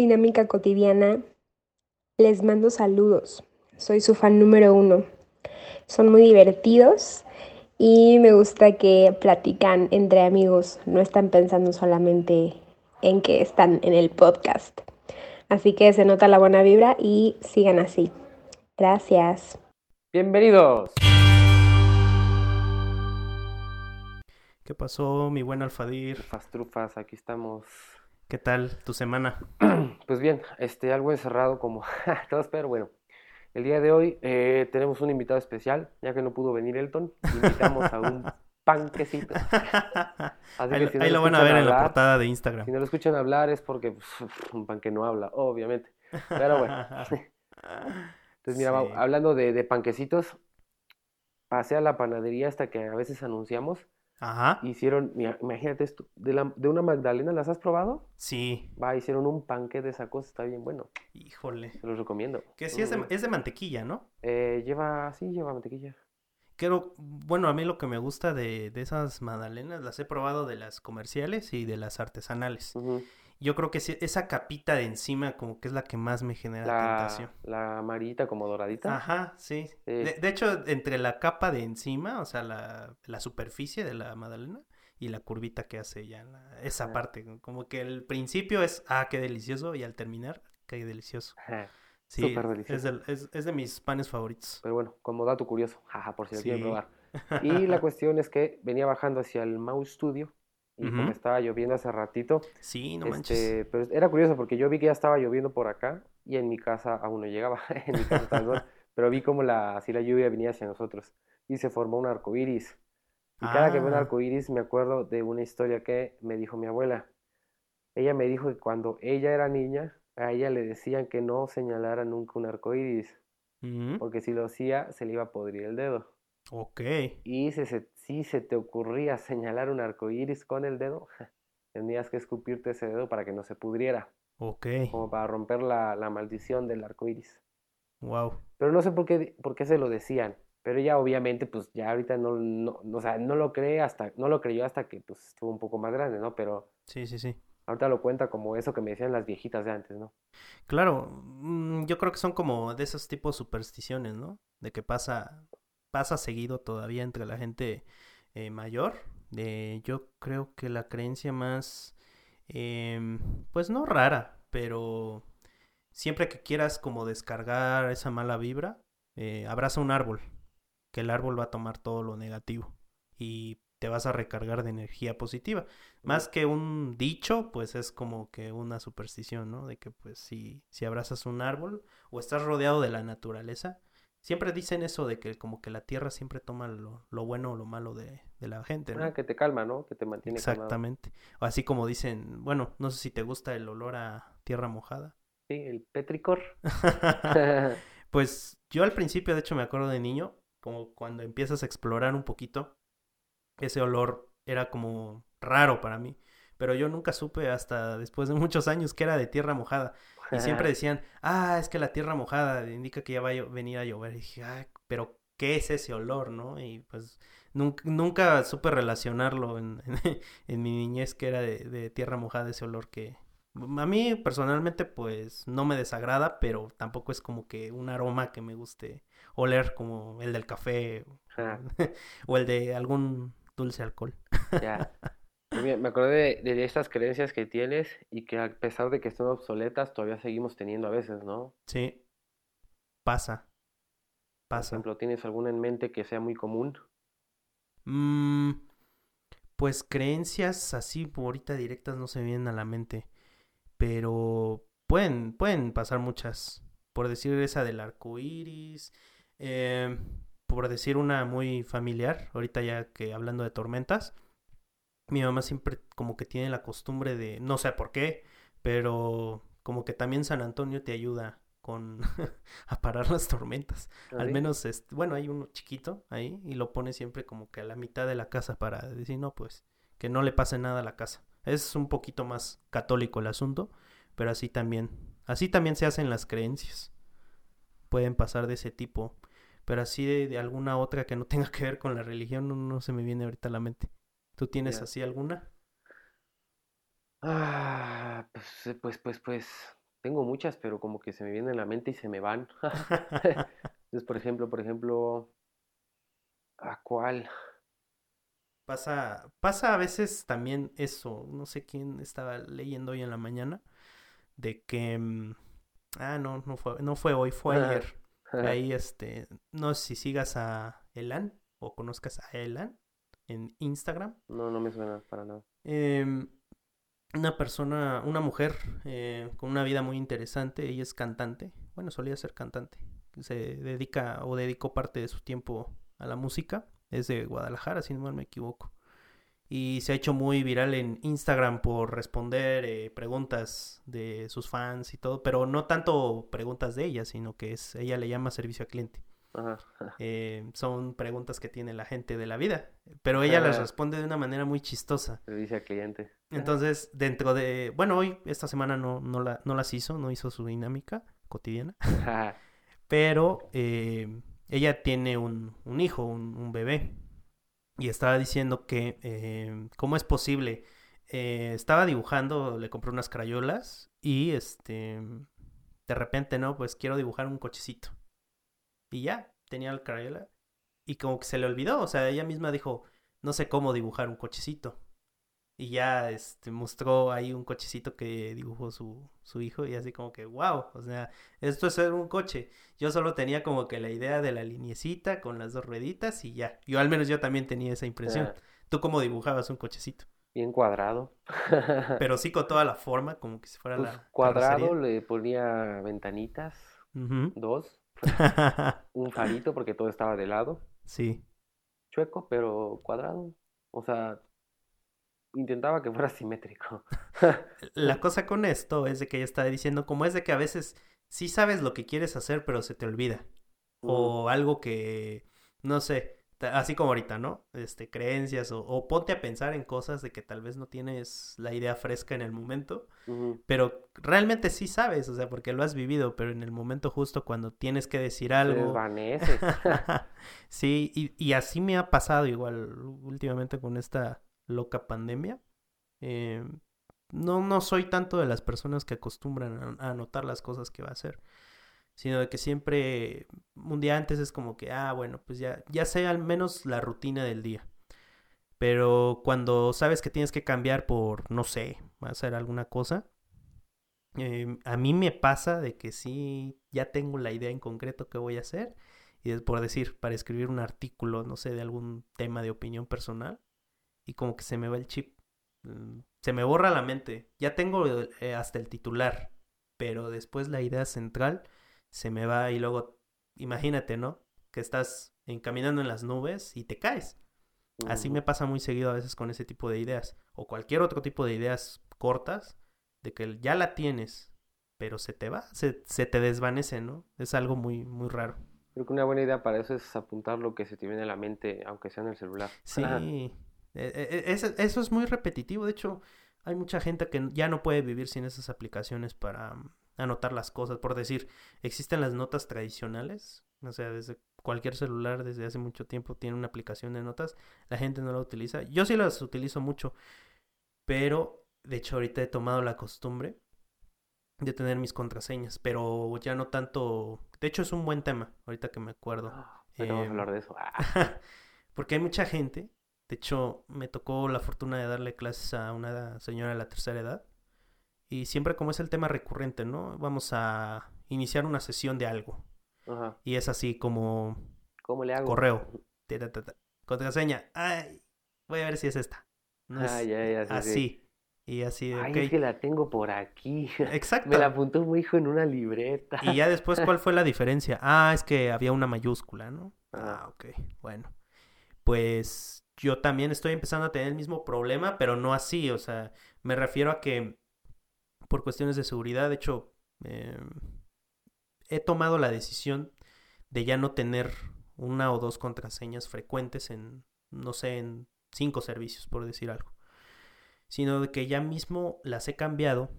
Dinámica Cotidiana, les mando saludos. Soy su fan número uno. Son muy divertidos y me gusta que platican entre amigos, no están pensando solamente en que están en el podcast. Así que se nota la buena vibra y sigan así. Gracias. Bienvenidos. ¿Qué pasó, mi buen Alfadir? Trufas, trufas, aquí estamos. ¿Qué tal tu semana? Pues bien, este, algo encerrado como todos, pero bueno. El día de hoy eh, tenemos un invitado especial, ya que no pudo venir Elton. Invitamos a un panquecito. Así Ahí, que si no ahí lo van a ver en la portada de Instagram. Si no lo escuchan hablar es porque pues, un pan que no habla, obviamente. Pero bueno. Entonces, mira, Sí. hablando de, de panquecitos, pasé a la panadería hasta que a veces anunciamos. Ajá. Hicieron, mira, imagínate esto, de, la, de una magdalena, ¿las has probado? Sí, Va, hicieron un panque de esa cosa, está bien bueno, híjole. te los recomiendo. Que sí es de, es de mantequilla, ¿no? eh, lleva, sí, lleva mantequilla. Creo, bueno, a mí lo que me gusta de, de esas magdalenas, las he probado de las comerciales y de las artesanales. Ujú. Yo creo que sí, esa capita de encima como que es la que más me genera La, tentación. la amarillita como doradita. Ajá, sí. Sí. De, de hecho, entre la capa de encima, o sea, la, la superficie de la magdalena y la curvita que hace ya, la- esa Ajá. parte, como que el principio es, ah, qué delicioso, y al terminar, qué delicioso. Ajá. Sí, Súper es, delicioso. del- es, es de mis panes favoritos. Pero bueno, como dato curioso, jaja, por si lo quieren Sí. probar. Y la cuestión es que venía bajando hacia el Mau Studio y como Ujú. estaba lloviendo hace ratito, Sí, no manches. este, pero era curioso porque yo vi que ya estaba lloviendo por acá y en mi casa aún no llegaba, en mi casa pero vi como la, así la lluvia venía hacia nosotros y se formó un arco iris. Y cada que veo un Ah. arco iris me acuerdo de una historia que me dijo mi abuela. Ella me dijo que cuando ella era niña, a ella le decían que no señalara nunca un arco iris, porque si lo hacía se le iba a podrir el dedo. Ok. Y se, si se te ocurría señalar un arco iris con el dedo, tenías que escupirte ese dedo para que no se pudriera, Ok. como para romper la, la maldición del arco iris. Wow. Pero no sé por qué, por qué se lo decían. Pero ella obviamente, pues ya ahorita no, no, o sea, no lo cree hasta, no lo creyó hasta que pues estuvo un poco más grande, ¿no? Pero Sí, sí, sí. ahorita lo cuenta como eso que me decían las viejitas de antes, ¿no? Claro, mm, yo creo que son como de esos tipos supersticiones, ¿no? De que pasa, pasa seguido todavía entre la gente eh, mayor. De, yo creo que la creencia más, em, pues no rara, pero siempre que quieras como descargar esa mala vibra, eh, abraza un árbol, que el árbol va a tomar todo lo negativo y te vas a recargar de energía positiva. Más que un dicho, pues es como que una superstición, ¿no? De que pues si, si abrazas un árbol o estás rodeado de la naturaleza, siempre dicen eso de que como que la tierra siempre toma lo, lo bueno o lo malo de, de la gente, ¿no? Ah, que te calma, ¿no? Que te mantiene. Exactamente. O así como dicen, bueno, no sé si te gusta el olor a tierra mojada. Sí, el petricor. Pues yo al principio, de hecho, me acuerdo de niño, como cuando empiezas a explorar un poquito, ese olor era como raro para mí. Pero yo nunca supe hasta después de muchos años que era de tierra mojada. Y siempre decían, ah, es que la tierra mojada indica que ya va a venir a llover. Y dije, ay, pero ¿qué es ese olor, no? Y pues nunca, nunca supe relacionarlo en, en mi niñez que era de, de tierra mojada ese olor que a mí personalmente pues no me desagrada, pero tampoco es como que un aroma que me guste oler como el del café Ajá. o el de algún dulce alcohol. Ya. Me acordé de, de estas creencias que tienes y que a pesar de que están obsoletas, todavía seguimos teniendo a veces, ¿no? Sí, pasa, Por pasa. ejemplo, ¿tienes alguna en mente que sea muy común? Mm, pues creencias así por ahorita directas no se vienen a la mente, pero pueden, pueden pasar muchas. Por decir esa del arco iris, eh, por decir una muy familiar, ahorita ya que hablando de tormentas, mi mamá siempre como que tiene la costumbre de, no sé por qué, pero como que también San Antonio te ayuda con a parar las tormentas. Al ¿Así? menos, este, bueno, hay uno chiquito ahí y lo pone siempre como que a la mitad de la casa para decir, no, pues, que no le pase nada a la casa. Es un poquito más católico el asunto, pero así también, así también se hacen las creencias. Pueden pasar de ese tipo, pero así de, de alguna otra que no tenga que ver con la religión no, no se me viene ahorita a la mente. ¿Tú tienes así alguna? Ah, pues, eh, pues, pues, pues, tengo muchas, pero como que se me vienen a la mente y se me van. Entonces, por ejemplo, por ejemplo, ¿a cuál? Pasa, pasa a veces también eso, no sé quién estaba leyendo hoy en la mañana, de que, mm, ah, no, no fue, no fue hoy, fue ayer. Ahí, este, no sé si sigas a Elan o conozcas a Elan en Instagram. No, no me suena para nada. Em, una persona, una mujer eh, con una vida muy interesante, ella es cantante, bueno, solía ser cantante, se dedica o dedicó parte de su tiempo a la música, es de Guadalajara, si no mal me equivoco, y se ha hecho muy viral en Instagram por responder eh, preguntas de sus fans y todo, pero no tanto preguntas de ella, sino que es, ella le llama servicio al cliente. Eh, son preguntas que tiene la gente de la vida, pero ella las responde de una manera muy chistosa. Servicio al cliente. Entonces, dentro de, bueno, hoy, esta semana no, no, la, no las hizo, no hizo su dinámica cotidiana, pero eh, ella tiene un, un hijo, un, un, bebé, y estaba diciendo que, eh, ¿cómo es posible? Estaba dibujando, le compré unas crayolas y, este, de repente, ¿no? Pues quiero dibujar un cochecito. Y ya, tenía el crayola. Y como que se le olvidó, o sea, ella misma dijo, no sé cómo dibujar un cochecito. Y ya este, mostró ahí un cochecito que dibujó su, su hijo y así como que, wow, o sea, esto es ser un coche. Yo solo tenía como que la idea de la liniecita con las dos rueditas y ya. Yo al menos yo también tenía esa impresión. ¿Tú cómo dibujabas un cochecito? Bien cuadrado. Pero sí con toda la forma, como que si fuera pues la... Cuadrado, le ponía ventanitas, dos. Un farito porque todo estaba de lado. Sí. Chueco, pero cuadrado. O sea, intentaba que fuera simétrico. La cosa con esto es de que ella está diciendo como es de que a veces sí sabes lo que quieres hacer, pero se te olvida. O algo que, no sé, así como ahorita, ¿no? Este, creencias o, o, ponte a pensar en cosas de que tal vez no tienes la idea fresca en el momento, pero realmente sí sabes, o sea, porque lo has vivido, pero en el momento justo cuando tienes que decir algo... sí, y, y así me ha pasado igual últimamente con esta loca pandemia. Eh, no, no soy tanto de las personas que acostumbran a, anotar las cosas que va a hacer, sino de que siempre un día antes es como que, ah, bueno, pues ya, ya sé al menos la rutina del día. Pero cuando sabes que tienes que cambiar por, no sé, hacer alguna cosa, eh, a mí me pasa de que sí, ya tengo la idea en concreto que voy a hacer. Y es por decir, para escribir un artículo, no sé, de algún tema de opinión personal, y como que se me va el chip. Mm, se me borra la mente. Ya tengo eh, hasta el titular, pero después la idea central se me va y luego, imagínate, ¿no? Que estás encaminando en las nubes y te caes. Así me pasa muy seguido a veces con ese tipo de ideas o cualquier otro tipo de ideas cortas de que ya la tienes, pero se te va, se, se te desvanece, ¿no? Es algo muy, muy raro. Creo que una buena idea para eso es apuntar lo que se te viene a la mente, aunque sea en el celular. Sí, e, e, e, eso es muy repetitivo. De hecho, hay mucha gente que ya no puede vivir sin esas aplicaciones para anotar las cosas. Por decir, existen las notas tradicionales. O sea, desde cualquier celular desde hace mucho tiempo tiene una aplicación de notas. La gente no la utiliza. Yo sí las utilizo mucho. Pero, de hecho, ahorita he tomado la costumbre de tener mis contraseñas. Pero ya no tanto... De hecho, es un buen tema, ahorita que me acuerdo. vamos a em, hablar de eso. porque hay mucha gente de hecho, me tocó la fortuna de darle clases a una señora de la tercera edad. Y siempre como es el tema recurrente, ¿no? Vamos a iniciar una sesión de algo. Ajá. Y es así como... ¿Cómo le hago? Correo. Contraseña. Ay, voy a ver si es esta. No es ya, así. Y así, Ay, es que la tengo por aquí. Exacto. Me la apuntó mi hijo en una libreta. Y ya después, ¿cuál fue la diferencia? Ah, es que había una mayúscula, ¿no? Ah, ok. Bueno. Pues yo también estoy empezando a tener el mismo problema, pero no así, o sea, me refiero a que por cuestiones de seguridad, de hecho, em, he tomado la decisión de ya no tener una o dos contraseñas frecuentes en, no sé, en cinco servicios, por decir algo, sino de que ya mismo las he cambiado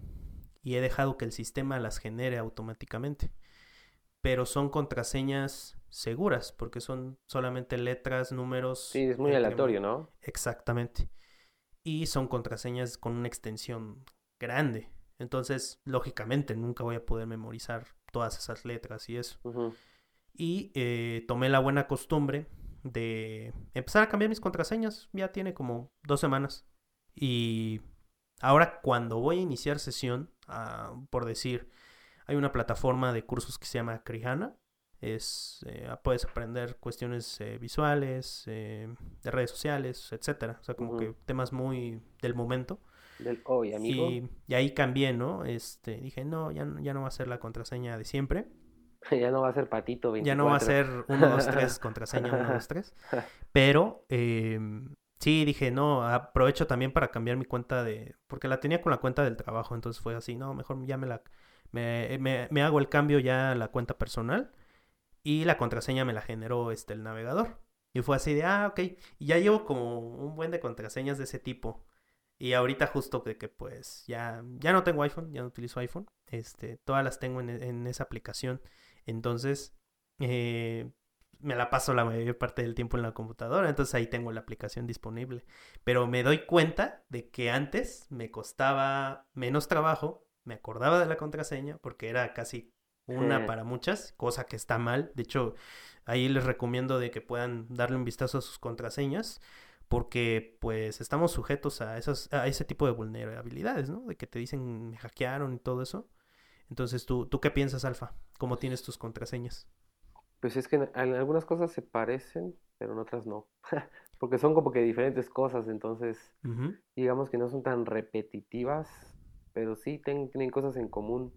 y he dejado que el sistema las genere automáticamente. Pero son contraseñas seguras, porque son solamente letras, números. Sí, es muy aleatorio, ¿no? Exactamente. Y son contraseñas con una extensión grande. Entonces, lógicamente, nunca voy a poder memorizar todas esas letras y eso. Y eh, tomé la buena costumbre de empezar a cambiar mis contraseñas. Ya tiene como dos semanas. Y ahora cuando voy a iniciar sesión, ah, por decir, hay una plataforma de cursos que se llama Krihana. Es, eh, puedes aprender cuestiones eh, visuales, eh, de redes sociales, etcétera. O sea, como que temas muy del momento. Del hoy, amigo. Y, y ahí cambié, ¿no? Este, dije, no, ya, no- ya no va a ser la contraseña de siempre. Ya no va a ser patito 24. Ya no va a ser 1, 2, 3, contraseña 1, 2, 3. Pero eh, sí, dije, no, aprovecho también para cambiar mi cuenta de... Porque la tenía con la cuenta del trabajo, entonces fue así, no, mejor ya me la... Me, me- me hago el cambio ya a la cuenta personal y la contraseña me la generó este, el navegador. Y fue así de, ah, ok. Y ya llevo como un buen de contraseñas de ese tipo. Y ahorita justo que, que pues ya, ya no tengo iPhone, ya no utilizo iPhone. Este, todas las tengo en, en esa aplicación. Entonces, eh, me la paso la mayor parte del tiempo en la computadora, entonces ahí tengo la aplicación disponible. Pero me doy cuenta de que antes me costaba menos trabajo, me acordaba de la contraseña porque era casi una Sí. para muchas, cosa que está mal. De hecho, ahí les recomiendo de que puedan darle un vistazo a sus contraseñas porque pues estamos sujetos a esas a ese tipo de vulnerabilidades, ¿no? De que te dicen me hackearon y todo eso. Entonces, ¿tú, ¿tú qué piensas, Alfa? ¿Cómo tienes tus contraseñas? Pues es que en, en algunas cosas se parecen, pero en otras no. Porque son como que diferentes cosas, entonces digamos que no son tan repetitivas, pero sí ten- tienen cosas en común,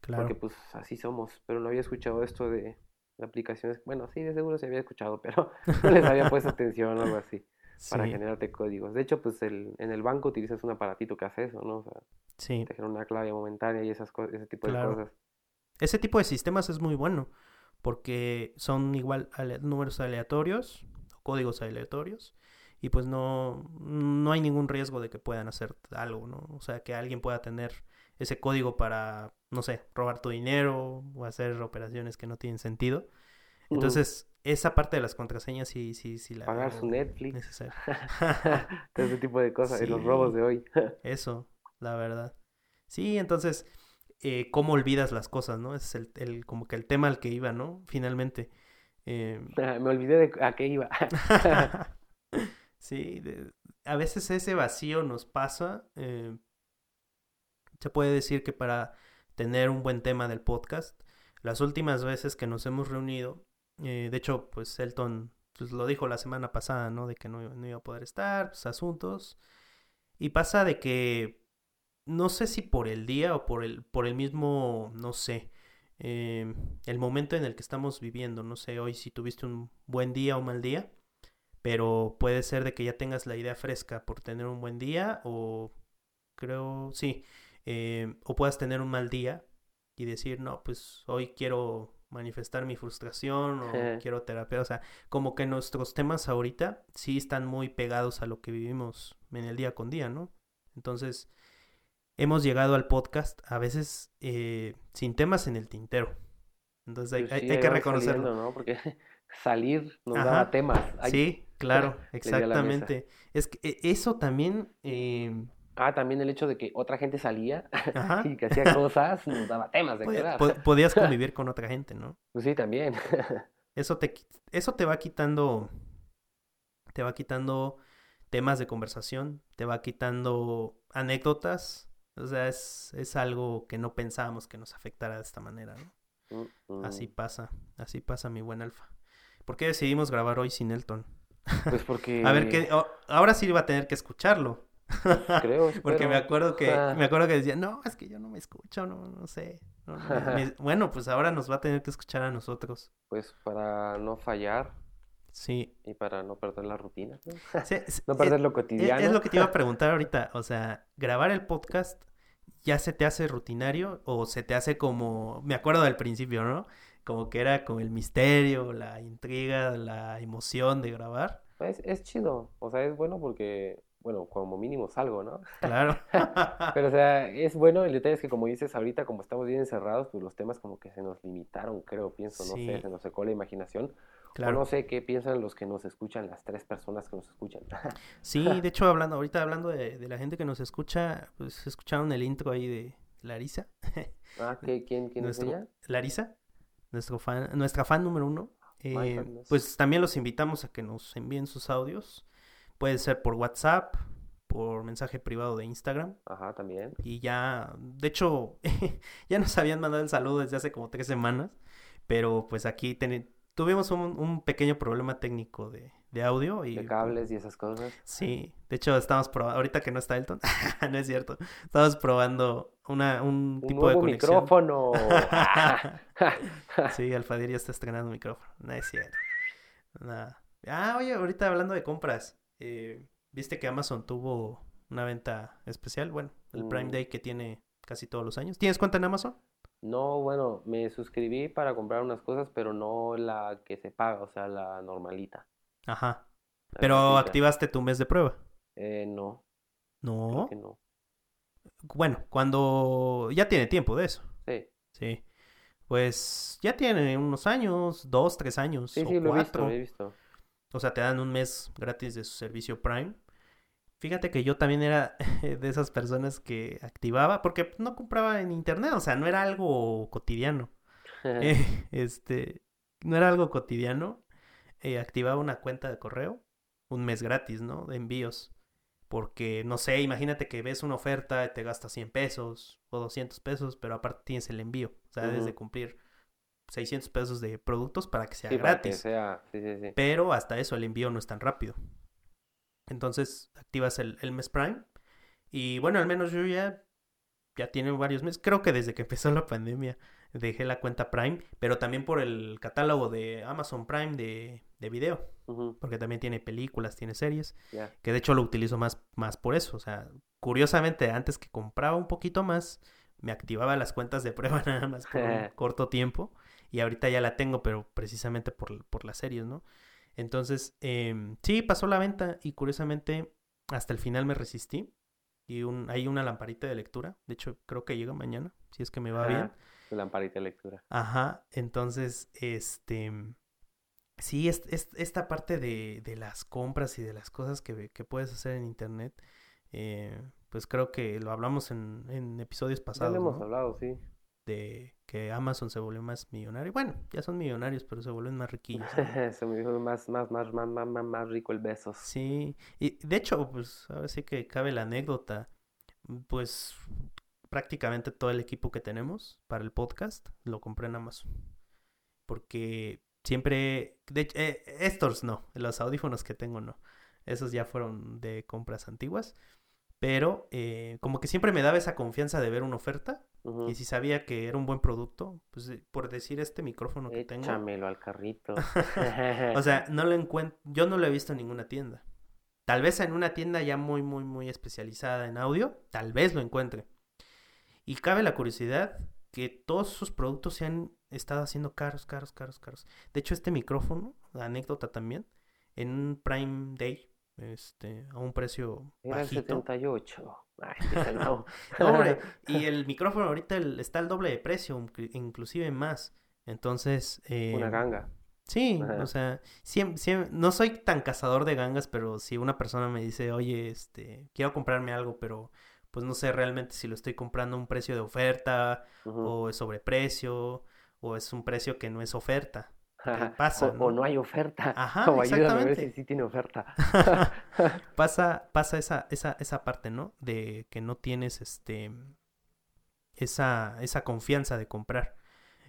claro. porque pues así somos. Pero no había escuchado esto de, de aplicaciones. Bueno, sí, de seguro se había escuchado, pero no les había puesto atención o algo así para Sí, generarte códigos. De hecho, pues el, en el banco utilizas un aparatito que hace eso, ¿no? O sea, sí. te genera una clave momentánea y esas ese tipo Claro. de cosas. Ese tipo de sistemas es muy bueno porque son igual ale- números aleatorios, códigos aleatorios, y pues no, no hay ningún riesgo de que puedan hacer algo, ¿no? O sea, que alguien pueda tener ese código para, no sé, robar tu dinero o hacer operaciones que no tienen sentido. Entonces, esa parte de las contraseñas sí, sí, sí la Pagar su Netflix. necesaria. Todo ese tipo de cosas, y los Sí. robos de hoy. Eso, la verdad. Sí, entonces, eh, ¿cómo olvidas las cosas, no? Ese es el, el- como que el tema al que iba, ¿no? Finalmente. Eh, Me olvidé de a qué iba. sí, de- a veces ese vacío nos pasa. eh, se puede decir que para tener un buen tema del podcast, las últimas veces que nos hemos reunido, eh, de hecho, pues Elton pues, lo dijo la semana pasada, ¿no? De que no, no iba a poder estar, pues asuntos. Y pasa de que no sé si por el día o por el, por el mismo, no sé, eh, el momento en el que estamos viviendo. No sé hoy si tuviste un buen día o mal día, pero puede ser de que ya tengas la idea fresca por tener un buen día o creo, sí, eh, o puedas tener un mal día y decir, no, pues hoy quiero manifestar mi frustración o quiero terapia. O sea, como que nuestros temas ahorita sí están muy pegados a lo que vivimos en el día con día, ¿no? Entonces, hemos llegado al podcast a veces eh, sin temas en el tintero. Entonces hay, Pues hay- hay que reconocerlo. saliendo, ¿no? Porque salir nos Ajá. daba temas. Sí, claro, exactamente. Es que eh, eso también, eh, Ah, también el hecho de que otra gente salía ajá, y que hacía cosas nos daba temas de pod- quedar. pod- podías convivir con otra gente, ¿no? Pues sí, también. Eso te, eso te va quitando, te va quitando temas de conversación, te va quitando anécdotas. O sea, es, es algo que no pensábamos que nos afectara de esta manera, ¿no? Así pasa, así pasa mi buen Alfa. ¿Por qué decidimos grabar hoy sin Elton? Pues porque A ver, qué, oh, ahora sí iba a tener que escucharlo. creo, Porque me acuerdo que, me acuerdo que decía, no, es que yo no me escucho, no, no sé. no, no me- me-". Bueno, pues ahora nos va a tener que escuchar a nosotros. Pues para no fallar Sí. y para no perder la rutina, ¿no? Sí, es- No es- perder lo es, cotidiano. es lo que te iba a preguntar ahorita. O sea, grabar el podcast ya se te hace rutinario o se te hace como, me acuerdo del principio, ¿no? Como que era con el misterio, la intriga, la emoción de grabar. Es, es chido, o sea, es bueno porque, bueno, como mínimo salgo, ¿no? Claro. Pero, o sea, es bueno, el detalle es que como dices ahorita, como estamos bien encerrados, pues los temas como que se nos limitaron, creo, pienso, no Sí. sé, se nos secó la imaginación. O Claro. no sé qué piensan los que nos escuchan, las tres personas que nos escuchan. Sí, de hecho, hablando, ahorita hablando de, de la gente que nos escucha, pues escucharon el intro ahí de, Larisa. Ah, ¿qué? ¿quién, quién es Nuestro- ella? Larisa, nuestro fan, nuestra fan número uno. Eh, pues también los invitamos a que nos envíen sus audios. Puede ser por WhatsApp, por mensaje privado de Instagram. Ajá, también. Y ya, de hecho, ya nos habían mandado el saludo desde hace como tres semanas. Pero pues aquí teni- tuvimos un, un pequeño problema técnico de, de audio. Y, De cables y esas cosas. Sí, de hecho estamos probando, ahorita que no está Elton, no es cierto, estamos probando una, un Un tipo de nuevo conexión. micrófono. Sí, Alfadir ya está estrenando micrófono. No es cierto. Nada. Ah, oye, ahorita hablando de compras, eh, ¿viste que Amazon tuvo una venta especial? Bueno, el Prime Mm. Day que tiene casi todos los años. ¿Tienes cuenta en Amazon? No, bueno, me suscribí para comprar unas cosas, pero no la que se paga, o sea, la normalita. Ajá. la Pero activaste tu mes de prueba. Eh, no, No. que no. Bueno, cuando ya tiene tiempo de eso. Sí, Sí. Pues ya tiene unos años, dos, tres años sí, o sí, lo he visto, cuatro. lo he visto. O sea, te dan un mes gratis de su servicio Prime. Fíjate que yo también era de esas personas que activaba, porque no compraba en internet, o sea, no era algo cotidiano. Eh, este, no era algo cotidiano. Eh, activaba una cuenta de correo, un mes gratis, ¿no? De envíos. Porque, no sé, imagínate que ves una oferta y te gastas 100 pesos o 200 pesos, pero aparte tienes el envío. O sea, debes de cumplir 600 pesos de productos para que sea Sí, para que gratis. sea, sí, sí, sí. Pero hasta eso el envío no es tan rápido. Entonces activas el, el mes Prime. Y bueno, al menos yo ya, ya tiene varios meses. Creo que desde que empezó la pandemia dejé la cuenta Prime. Pero también por el catálogo de Amazon Prime de, de video. Porque también tiene películas, tiene series. Que de hecho lo utilizo más, más por eso. O sea, curiosamente antes que compraba un poquito más, me activaba las cuentas de prueba nada más por un corto tiempo. Y ahorita ya la tengo, pero precisamente por, por las series, ¿no? Entonces, em, sí, pasó la venta y curiosamente hasta el final me resistí. Y un, hay una lamparita de lectura. De hecho, creo que llega mañana, si es que me va bien. Ajá, tu lamparita de lectura. Ajá, entonces, este, sí, es, es- esta parte de, de las compras y de las cosas que, que puedes hacer en internet, eh, pues creo que lo hablamos en, en episodios Ya pasados, lo hemos ¿no? hablado, sí. De que Amazon se volvió más millonario. Bueno, ya son millonarios, pero se vuelven más riquillos. ¿no? Se dijo más, más, más, más, más, más, más rico el besos. Sí, y de hecho, pues ahora sí que cabe la anécdota, pues prácticamente todo el equipo que tenemos para el podcast lo compré en Amazon. Porque siempre, de hecho, eh, estos no, los audífonos que tengo no, esos ya fueron de compras antiguas, pero eh, como que siempre me daba esa confianza de ver una oferta Y si sabía que era un buen producto, pues por decir este micrófono que tengo. Échamelo al carrito. O sea, no lo encuentro, yo no lo he visto en ninguna tienda. Tal vez en una tienda ya muy, muy, muy especializada en audio, tal vez lo encuentre. Y cabe la curiosidad que todos sus productos se han estado haciendo caros, caros, caros, caros. De hecho, este micrófono, anécdota también, en un Prime Day, este, a un precio Era el bajito. 78. Ay, no. Hombre, y el micrófono ahorita el- está al doble de precio, inclu- inclusive más. Entonces, Una eh, ganga. Sí, Ajá. o sea, siem- siem- no soy tan cazador de gangas, pero si una persona me dice, oye, este, quiero comprarme algo, pero pues no sé realmente si lo estoy comprando a un precio de oferta, o es sobreprecio, o es un precio que no es oferta. Pasa, O, o ¿no? hay oferta. Ajá, o ayúdame a ver si sí tiene oferta. pasa, pasa esa, esa, esa parte, ¿no? De que no tienes este esa, esa confianza de comprar.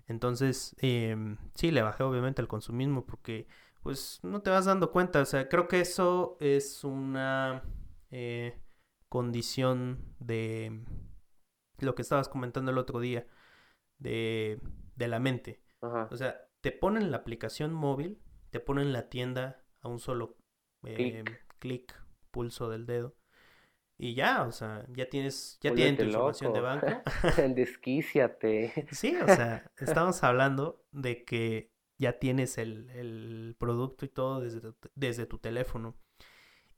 Entonces, em, sí, le bajé obviamente el consumismo porque pues no te vas dando cuenta. O sea, creo que eso es una eh, condición de lo que estabas comentando el otro día, de, de la mente. Ajá. O sea, te ponen la aplicación móvil, te ponen la tienda a un solo eh, Clic. pulso del dedo. Y ya, o sea, ya tienes, ya tienen tu información de banco. Desquíciate. Sí, o sea, estamos hablando de que ya tienes el, el producto y todo desde tu, desde tu teléfono.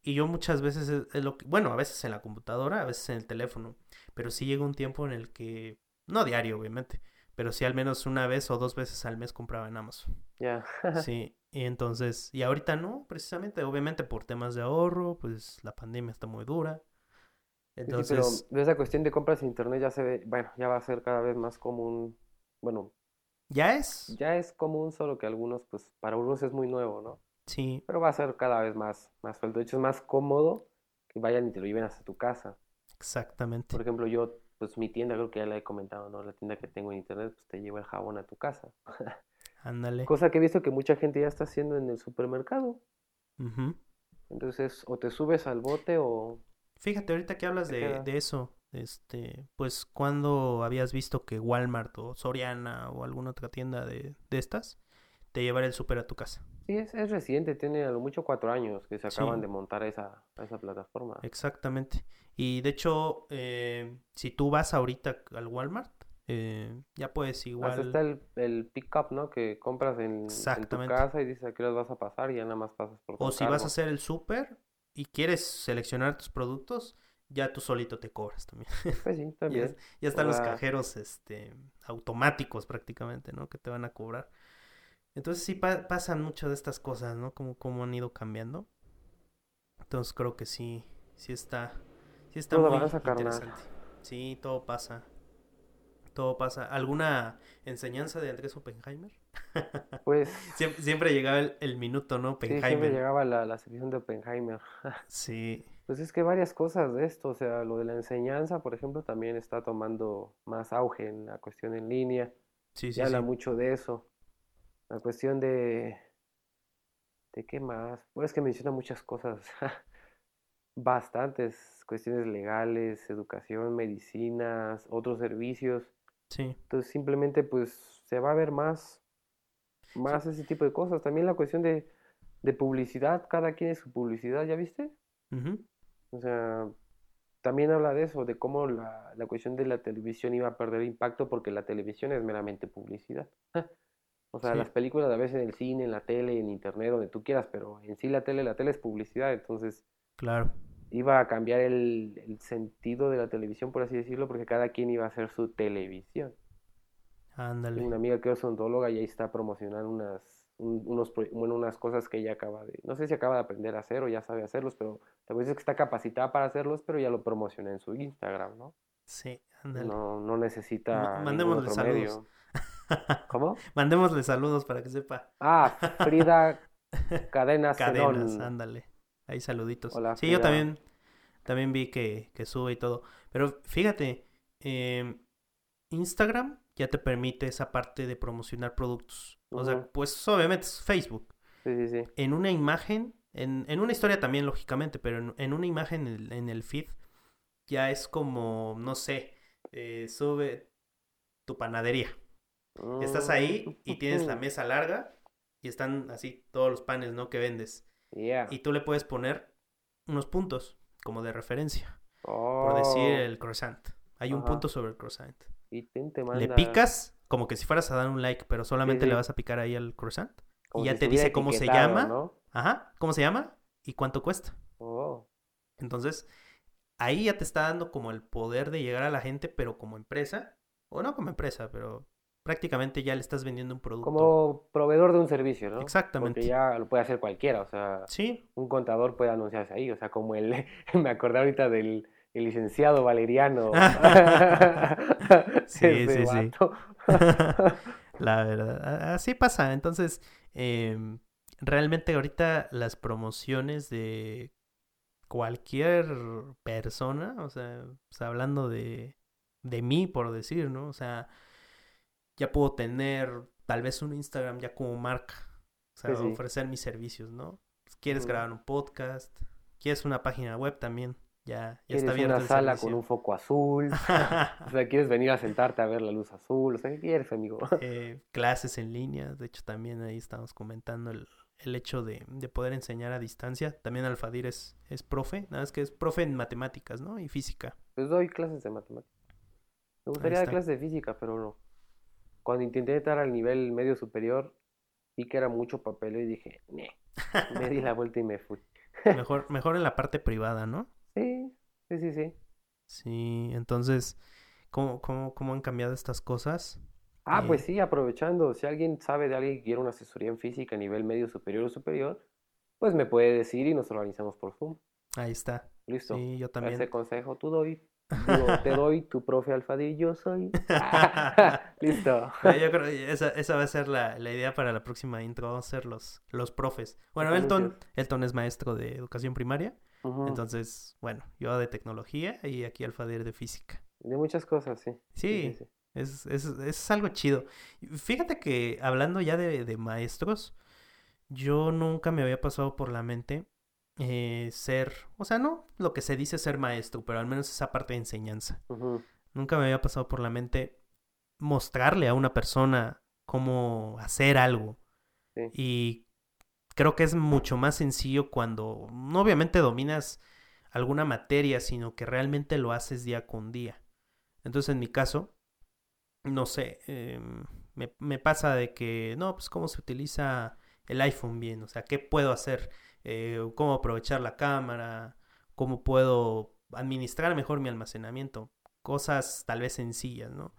Y yo muchas veces, es, es lo que, bueno, a veces en la computadora, a veces en el teléfono, pero sí llega un tiempo en el que, no diario obviamente, pero sí al menos una vez o dos veces al mes compraba en Amazon. Ya. Sí, y entonces, y ahorita no, precisamente, obviamente por temas de ahorro, pues la pandemia está muy dura. Sí, sí, pero Entonces, esa cuestión de compras en internet ya se ve, bueno, ya va a ser cada vez más común. Bueno, ya es, ya es común, solo que algunos, pues, para unos es muy nuevo, ¿no? sí, Pero va a ser cada vez más, más suelto. De hecho, es más cómodo que vayan y te lo lleven hasta tu casa. exactamente. Por ejemplo, yo, pues mi tienda, creo que ya la he comentado, ¿no? La tienda que tengo en internet, pues te lleva el jabón a tu casa. Ándale. Cosa que he visto que mucha gente ya está haciendo en el supermercado. Entonces, o te subes al bote o... Fíjate, ahorita que hablas de, de eso, este, pues cuando habías visto que Walmart o Soriana o alguna otra tienda de, de estas te llevara el súper a tu casa. Sí, es, es reciente, tiene a lo mucho cuatro años que se acaban Sí. de montar esa, esa plataforma. Exactamente. Y de hecho, eh, si tú vas ahorita al Walmart, eh, ya puedes Hasta igual... está el, el pick-up, ¿no? Que compras en, en tu casa y dices a qué vas a pasar y ya nada más pasas por tu O si vas a hacer el súper y quieres seleccionar tus productos, ya tú solito te cobras también. Pues sí, Ya, también. ya están los cajeros este, automáticos prácticamente, ¿no? Que te van a cobrar. Entonces sí pa- pasan muchas de estas cosas, ¿no? Como, como han ido cambiando. Entonces creo que sí, sí está, sí está Todo muy interesante. Sí, todo pasa. Todo pasa. ¿Alguna enseñanza de Andrés Oppenheimer? Pues Siempre, siempre llegaba el, el minuto, ¿no? sí, siempre Oppenheimer. llegaba la, la sección de Oppenheimer. Sí, Pues es que varias cosas de esto, o sea, lo de la enseñanza, por ejemplo, también está tomando más auge en la cuestión en línea. sí, sí, Se habla sí. mucho de eso. La cuestión de... ¿De qué más? Pues es que menciona muchas cosas. Bastantes cuestiones legales, educación, medicinas, otros servicios. Sí, Entonces simplemente pues se va a ver más, más ese tipo de cosas. También la cuestión de, de publicidad, cada quien es su publicidad, ¿ya viste? O sea, también habla de eso, de cómo la, la cuestión de la televisión iba a perder impacto porque la televisión es meramente publicidad. O sea, Sí. las películas a veces en el cine, en la tele, en internet, donde tú quieras, pero en sí la tele, la tele es publicidad, entonces claro. iba a cambiar el, el sentido de la televisión, por así decirlo, porque cada quien iba a hacer su televisión. Ándale. Una amiga que es odontóloga y ahí está promocionando unas, un- unos, bueno, unas cosas que ella acaba de, no sé si acaba de aprender a hacer o ya sabe hacerlos, pero la cuestión es que está capacitada para hacerlos, pero ya lo promociona en su Instagram, ¿no? Sí, ándale. No, no necesita ningún mandémosle saludos. medio. ¿Cómo? Mandémosle saludos para que sepa. Ah, Frida Cadenas Cadenas, Zenón. ándale. Ahí saluditos. Hola, sí, yo también, también vi que, que sube y todo. Pero fíjate, em, Instagram ya te permite esa parte de promocionar productos. O sea, pues obviamente es Facebook. Sí, sí, sí. En una imagen, en, en una historia también, lógicamente, pero en, en una imagen en el, en el feed ya es como, no sé, eh, sube tu panadería. Estás ahí y tienes la Mm, mesa larga y están así todos los panes, ¿no? Que vendes. yeah. Y tú le puedes poner unos puntos como de referencia. Por decir Oh, el croissant. Hay un punto sobre el croissant. y Le picas como que si fueras a dar un like, pero solamente sí. le vas a picar ahí al croissant. como y ya si te dice cómo se llama. ¿no? Ajá, ¿cómo se llama? ¿Y cuánto cuesta? Oh, Entonces, ahí ya te está dando como el poder de llegar a la gente, pero como empresa. O no como empresa, pero prácticamente ya le estás vendiendo un producto. como proveedor de un servicio, ¿no? Exactamente. Porque ya lo puede hacer cualquiera, o sea, Sí, un contador puede anunciarse ahí, o sea, como el, me acordé ahorita del el licenciado Valeriano. Sí, sí, sí. La verdad, así pasa. Entonces, em, realmente ahorita las promociones de cualquier persona, o sea, pues, hablando de, de mí, por decir, ¿no? O sea, ya puedo tener tal vez un Instagram ya como marca, o sea, Sí, sí. ofrecer mis servicios, ¿no? Pues, quieres grabar un podcast, quieres una página web también, ya, ya Quieres está abierto una sala con un foco azul. O sea, quieres venir a sentarte a ver la luz azul. O sea, ¿qué quieres, amigo? eh, clases en línea. De hecho, también ahí estamos comentando el, el hecho de, de poder enseñar a distancia. También Alfadir es, es profe, nada más que es profe en matemáticas, ¿no? Y física. Pues doy clases de matemáticas. Me gustaría dar clases de física, pero no. Cuando intenté estar al nivel medio superior, vi que era mucho papel y dije. Me di la vuelta y me fui. Mejor, mejor en la parte privada, ¿no? Sí, sí, sí, sí. Sí, entonces, ¿cómo, cómo, cómo han cambiado estas cosas? Ah, pues Eh, sí, aprovechando. Si alguien sabe de alguien que quiere una asesoría en física a nivel medio superior o superior, pues me puede decir y nos organizamos por Zoom. Ahí está. Listo. Sí, yo también. Ese consejo tú doy. Digo, te doy tu profe Alfadí, yo soy. Listo. Yo creo que esa, esa va a ser la, la idea para la próxima intro. Vamos a ser los, los profes. Bueno, Elton. Elton es maestro de educación primaria. Entonces, bueno, yo de tecnología y aquí Alfadir de física. De muchas cosas, sí. Sí, Es, es, es algo chido. Fíjate que hablando ya de, de maestros, yo nunca me había pasado por la mente eh, ser, o sea, no lo que se dice ser maestro, pero al menos esa parte de enseñanza. Nunca me había pasado por la mente mostrarle a una persona cómo hacer algo. Sí. Y creo que es mucho más sencillo cuando no obviamente dominas alguna materia, sino que realmente lo haces día con día. Entonces, en mi caso, no sé, em, me, me pasa de que, no, pues cómo se utiliza el iPhone bien, o sea, qué puedo hacer, Eh, cómo aprovechar la cámara, cómo puedo administrar mejor mi almacenamiento, cosas tal vez sencillas, ¿no?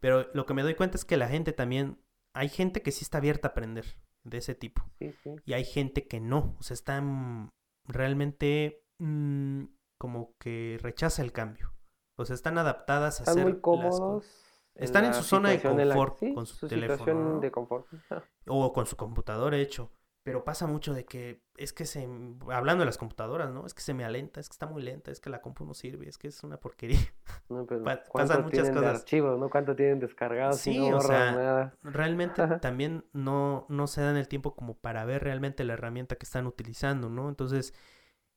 Pero lo que me doy cuenta es que la gente también, hay gente que sí está abierta a aprender de ese tipo Sí, sí. y hay gente que no, o sea, están realmente mm, como que rechaza el cambio, o sea, están adaptadas a Están hacer muy las cómodos. Están en su zona de en la- confort sí, con su su teléfono, situación de confort. Ah, o con su computadora hecho. Pero pasa mucho de que es que se, hablando de las computadoras, ¿no? Es que se me alenta, es que está muy lenta, es que la compu no sirve, es que es una porquería. No, pero Pa- ¿cuánto pasan muchas de cosas. archivos, ¿no? ¿Cuánto tienen descargados Sí, no o sea, nada? Realmente también no, no se dan el tiempo como para ver realmente la herramienta que están utilizando, ¿no? Entonces,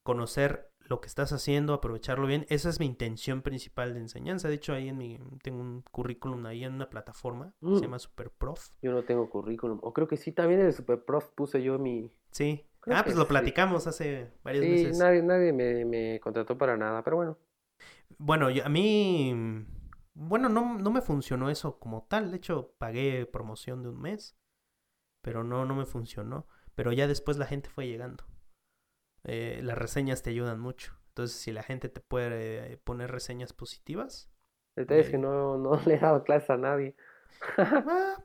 conocer lo que estás haciendo, aprovecharlo bien, esa es mi intención principal de enseñanza. De hecho, ahí en mi, tengo un currículum ahí en una plataforma, Mm. se llama Superprof. Yo no tengo currículum. O creo que sí, también en el Superprof puse yo mi... Sí. Creo ah, pues lo sí. platicamos hace varios Sí, meses. nadie, nadie me, me contrató para nada, pero bueno. Bueno, yo- a mí, bueno, no, no me funcionó eso como tal. De hecho, pagué promoción de un mes, pero no, no me funcionó. Pero ya después la gente fue llegando. Eh, las reseñas te ayudan mucho. Entonces, si la gente te puede eh, poner reseñas positivas, El detalle es que Eh. no, no le he dado clases a nadie. ah,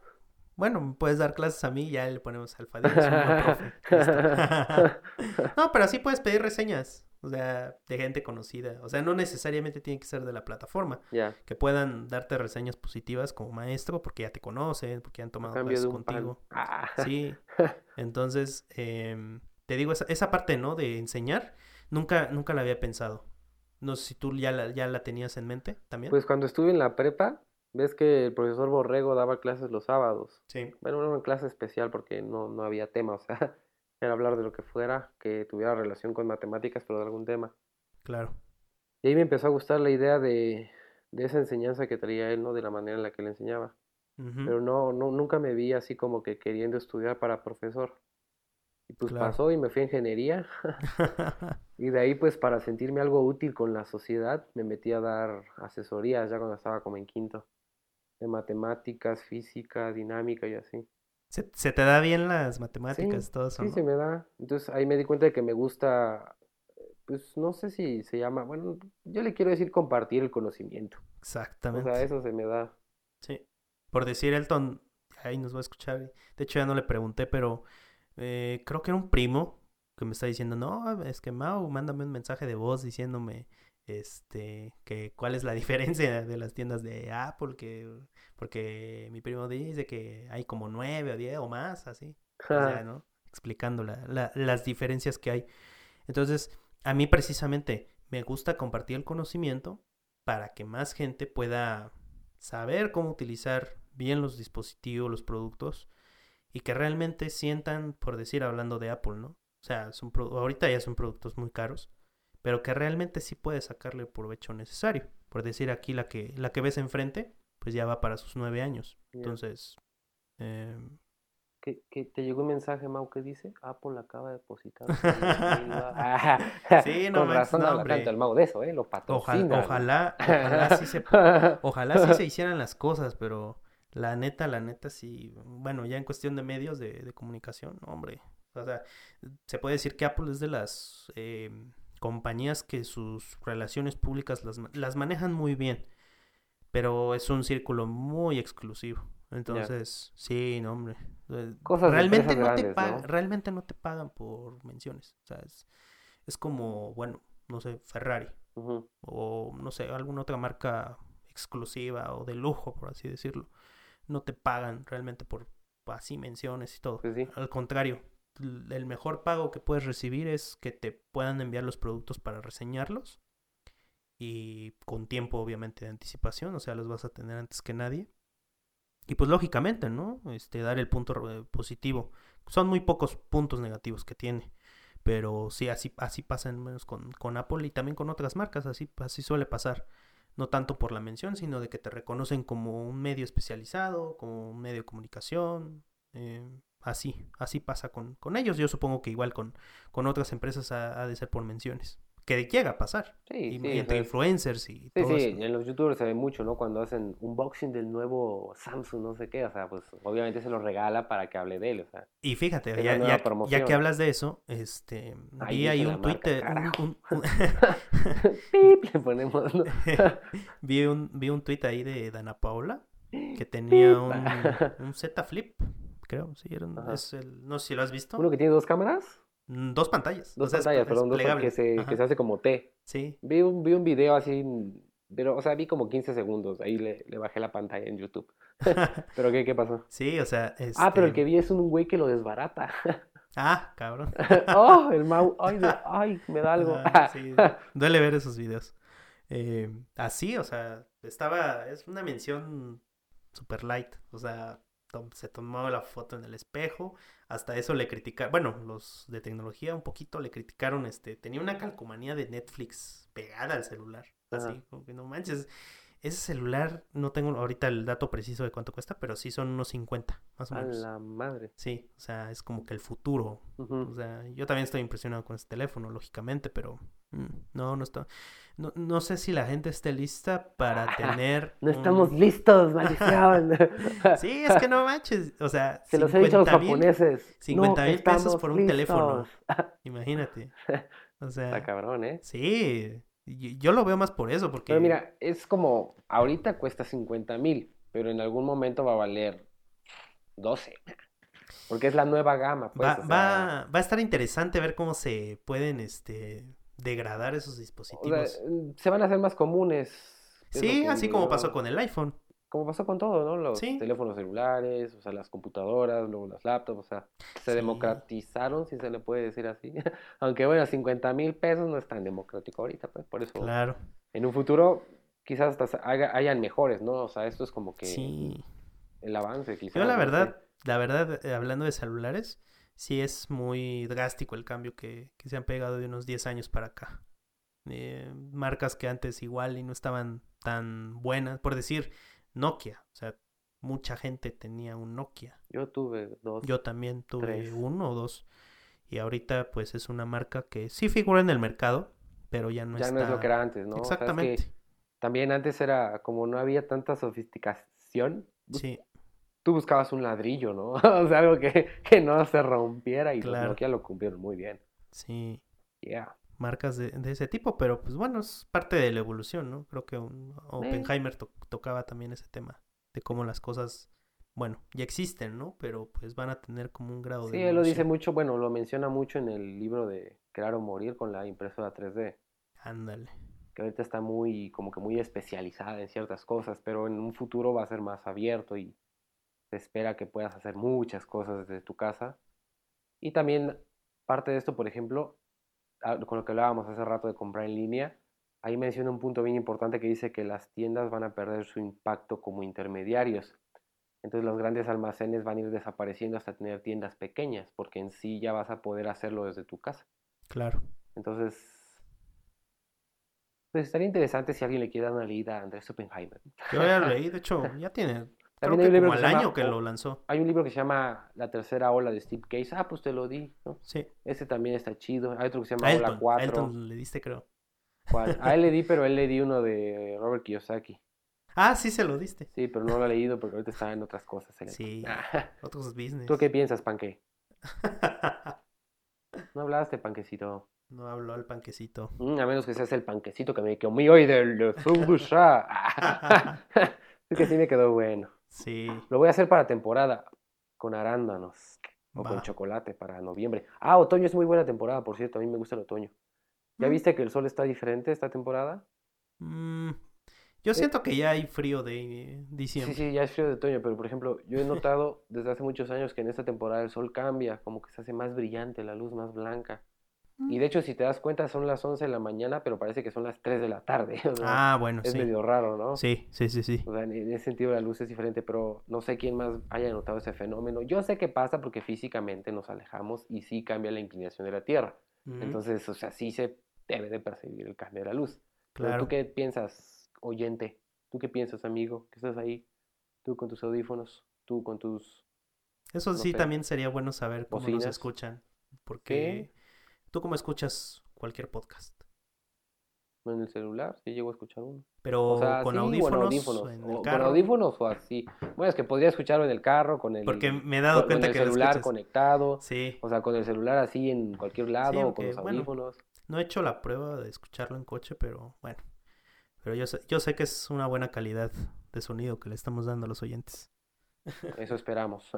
bueno, puedes dar clases a mí y ya le ponemos. Listo. No, pero sí puedes pedir reseñas, o sea, de gente conocida. O sea, no necesariamente tiene que ser de la plataforma. Que puedan darte reseñas positivas como maestro porque ya te conocen, porque han tomado clases contigo. Ah, Sí, entonces, em, te digo, esa, esa parte, ¿no? De enseñar, nunca, nunca la había pensado. No sé si tú ya la, ya la tenías en mente también. Pues cuando estuve en la prepa, ves que el profesor Borrego daba clases los sábados. Sí, Bueno, era una clase especial porque no, no había tema, o sea, era hablar de lo que fuera que tuviera relación con matemáticas, pero de algún tema. claro. Y ahí me empezó a gustar la idea de, de esa enseñanza que traía él, ¿no? De la manera en la que le enseñaba. Pero no, no, nunca me vi así como que queriendo estudiar para profesor. Y pues Claro. pasó y me fui a ingeniería. Y de ahí, pues, para sentirme algo útil con la sociedad, me metí a dar asesorías ya cuando estaba como en quinto. De matemáticas, física, dinámica y así. ¿Se, se te da bien las matemáticas, Sí, todo eso, Sí, ¿no? se me da. Entonces ahí me di cuenta de que me gusta, pues no sé si se llama, bueno, yo le quiero decir compartir el conocimiento. O Exactamente. sea, eso se me da. Sí. Por decir Elton, ahí nos va a escuchar. De hecho, ya no le pregunté, pero eh, creo que era un primo que me está diciendo, no, es que Mau, mándame un mensaje de voz diciéndome este que cuál es la diferencia de las tiendas de Apple, que, porque mi primo dice que hay como nueve o diez o más, así. O sea, ¿no? Explicando la- la- las diferencias que hay. Entonces, a mí precisamente me gusta compartir el conocimiento para que más gente pueda saber cómo utilizar bien los dispositivos, los productos y que realmente sientan, por decir, hablando de Apple, ¿no? O sea, son ahorita ya son productos muy caros, pero que realmente sí puedes sacarle el provecho necesario. Por decir aquí la que, la que ves enfrente, pues ya va para sus nueve años. Entonces, ¿Qué, qué- te llegó un mensaje, Mau, que dice? Apple acaba de depositar. 100,000 va- Ah, Sí, no Con manches, razón no, tanto el Mau de eso, ¿eh? Lo ojalá, patrocina. ojalá, ojalá sí se Ojalá sí se hicieran las cosas, pero la neta, la neta sí, bueno, ya en cuestión de medios de, de comunicación, hombre, o sea, se puede decir que Apple es de las eh, compañías que sus relaciones públicas las, las manejan muy bien, pero es un círculo muy exclusivo. Entonces, sí, no, hombre. eh, Cosas realmente no te pagan, ¿no? realmente no te pagan por menciones. O sea, es, es como, bueno, no sé, Ferrari o no sé, alguna otra marca exclusiva o de lujo, por así decirlo. No te pagan realmente por así menciones y todo. Pues sí. Al contrario, el mejor pago que puedes recibir es que te puedan enviar los productos para reseñarlos y con tiempo obviamente de anticipación, o sea, los vas a tener antes que nadie. Y pues lógicamente, ¿no? Este, dar el punto positivo. Son muy pocos puntos negativos que tiene. Pero sí, así, así pasa en menos con, con Apple y también con otras marcas, así, así suele pasar. No tanto por la mención, sino de que te reconocen como un medio especializado, como un medio de comunicación. eh, así, así pasa con, con ellos. Yo supongo que igual con, con otras empresas ha, ha de ser por menciones. Que llega a pasar. Sí, y, sí, entre influencers y Sí, todo sí, eso. en los youtubers se ve mucho, ¿no? Cuando hacen unboxing del nuevo Samsung, no sé qué, o sea, pues obviamente se lo regala para que hable de él, o sea. Y fíjate, ya, que hablas de eso, este, Ahí vi ahí un Pip, le ponemos, ¿no? vi un, vi un tweet ahí de Dana Paola que tenía un, un Z Flip, creo, sí, era es el, no sé si lo has visto, Uno que tiene dos cámaras, dos pantallas, dos o sea, pantallas, perdón, dos que se, que se hace como T. Sí, Vi un, vi un video así, pero, o sea, vi como 15 segundos, ahí le, le bajé la pantalla en YouTube. ¿Pero qué, qué pasó? sí, o sea, Ah, pero el este, que vi es un güey que lo desbarata. ah, cabrón. ¡Oh! El Mau, ¡ay, de- ay, me da algo! Ah, sí, duele ver esos videos. Eh, así, o sea, estaba, es una mención super light, o sea, tom- se tomó la foto en el espejo, hasta eso le criticaron, bueno, los de tecnología un poquito le criticaron, este, tenía una calcomanía de Netflix pegada al celular, así, como que no manches, ese celular, no tengo ahorita el dato preciso de cuánto cuesta, pero sí son unos 50, más o A menos. la madre. Sí, o sea, es como que el futuro, o sea, yo también estoy impresionado con este teléfono, lógicamente, pero no, no está. No, no sé si la gente esté lista para tener. No un- estamos listos, maldición. Sí, es que no manches. O sea, Se los he dicho a los 50 mil, japoneses. 50 no mil pesos por un teléfono. imagínate. O Está sea, cabrón, ¿eh? sí, yo, yo lo veo más por eso, porque. Pero mira, es como, ahorita cuesta 50 mil, pero en algún momento va a valer 12. Porque es la nueva gama, pues. va, o sea, va, va a estar interesante ver cómo se pueden este, degradar esos o sea, dispositivos. se van a hacer más comunes. sí, así como pasó con el iPhone. Como pasó con todo, ¿no? Los Sí. teléfonos celulares, o sea, las computadoras, luego las laptops, o sea, se Sí. democratizaron, si se le puede decir así. Aunque bueno, 50 mil pesos no es tan democrático ahorita, pues, por eso Claro. en un futuro quizás hasta hayan mejores, ¿no? O sea, esto es como que Sí. el avance, quizás. Yo la verdad, la verdad, eh, hablando de celulares, sí es muy drástico el cambio que, que se han pegado de unos 10 años para acá. Eh, marcas que antes igual y no estaban tan buenas, por decir Nokia, o sea, mucha gente tenía un Nokia. Yo tuve dos. Yo también tuve Tres. uno o dos. Y ahorita pues es una marca que sí figura en el mercado, pero ya no ya está... no es lo que era antes, ¿no? O sea, es que Exactamente. también antes era como no había tanta sofisticación, Sí, tú buscabas un ladrillo, ¿no? O sea, algo que, que no se rompiera y los Claro. Nokia lo cumplieron muy bien. sí. Yeah. marcas de, de ese tipo, pero pues bueno, es parte de la evolución, ¿no? Creo que un- Oppenheimer to- tocaba también ese tema, de cómo las cosas, bueno, ya existen, ¿no? Pero pues van a tener como un grado Sí, de él lo dice mucho, bueno, lo menciona mucho en el libro de Crear o Morir con la impresora 3D, Ándale. que ahorita está muy, como que muy especializada en ciertas cosas, pero en un futuro va a ser más abierto y se espera que puedas hacer muchas cosas desde tu casa. Y también parte de esto, por ejemplo, ah, con lo que hablábamos hace rato de comprar en línea, ahí menciona un punto bien importante que dice que las tiendas van a perder su impacto como intermediarios. Entonces los grandes almacenes van a ir desapareciendo hasta tener tiendas pequeñas, porque en sí ya vas a poder hacerlo desde tu casa. Claro. Entonces, pues estaría interesante si alguien le quiere dar una leída a Andrés Oppenheimer. Yo ya leí, de hecho, ya tiene, creo También hay que un libro como que al año llama que lo lanzó. Hay un libro que se llama La tercera ola de Steve Case. Ah, pues te lo di, ¿no? Sí. Ese también está chido. Hay otro que se llama A Ola Elton, a 4. Elton le diste, creo. ¿Cuál? A él le di, pero él le di uno de Robert Kiyosaki. Ah, sí se lo diste. Sí, pero no lo he leído porque ahorita está en otras cosas. el Sí. Otros business. ¿Tú qué piensas, Panque? No hablaste, Panquecito. no habló el panquecito. Mm, a menos que seas el panquecito que me comí hoy del de Fumbusha. es que sí me quedó bueno. Sí. Lo voy a hacer para temporada con arándanos o Va. con chocolate para noviembre. Ah, otoño es muy buena temporada, por cierto. A mí me gusta el otoño. ¿Ya Mm. viste que el sol está diferente esta temporada? Mm, yo siento que ya hay frío de diciembre. Sí, sí, ya es frío de otoño, pero por ejemplo, yo he notado desde hace muchos años que en esta temporada el sol cambia, como que se hace más brillante, la luz más blanca. Y de hecho, si te das cuenta, son las 11 de la mañana, pero parece que son las 3 de la tarde. O sea, Ah, bueno, es sí. medio raro, ¿no? Sí, sí, sí, sí. O sea, en ese sentido la luz es diferente, pero no sé quién más haya notado ese fenómeno. Yo sé que pasa porque físicamente nos alejamos y sí cambia la inclinación de la Tierra. Ujú, Entonces, o sea, sí se debe de percibir el cambio de la luz. Pero claro. ¿Tú qué piensas, oyente? ¿Tú qué piensas, amigo? Que estás ahí, tú con tus audífonos, tú con tus... Eso no sí sé, también sería bueno saber cómo nos bocinas. escuchan. Porque tú cómo escuchas cualquier podcast. en el celular? Sí llego a escuchar uno. Pero O sea, con sí, audífonos, bueno, audífonos. en o el con carro. audífonos o así. Bueno, es que podría escucharlo en el carro, con el, Porque me he dado con, cuenta con el que celular conectado. Sí, O sea, con el celular así en cualquier lado Sí, o con los bueno, audífonos. no he hecho la prueba de escucharlo en coche, pero bueno. Pero yo sé, yo sé que es una buena calidad de sonido que le estamos dando a los oyentes. Eso esperamos.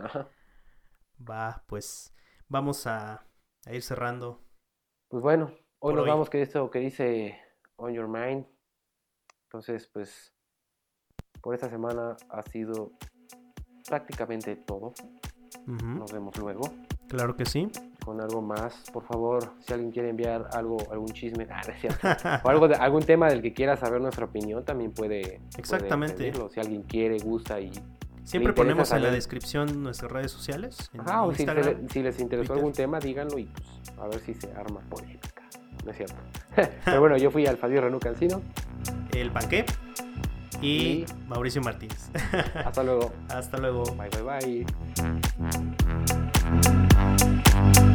Va, pues vamos a, a ir cerrando. Pues bueno, hoy nos hoy. vamos con esto que dice On Your Mind. Entonces, pues, por esta semana ha sido prácticamente todo. Nos vemos luego Claro que sí. con algo más. Por favor, si alguien quiere enviar algo, algún chisme, ah, no o algo de, algún tema del que quiera saber nuestra opinión, también puede, Exactamente. Si alguien quiere, gusta y... Siempre ponemos en la descripción nuestras redes sociales. En Ajá, o si, le- les interesó Twitter. algún tema, díganlo y pues a ver si se arma polémica. No es cierto. Pero bueno, yo fui Alfadio Renú Cancino. El Panqué y Y- Mauricio Martínez. Hasta luego. Hasta luego. Bye, bye, bye.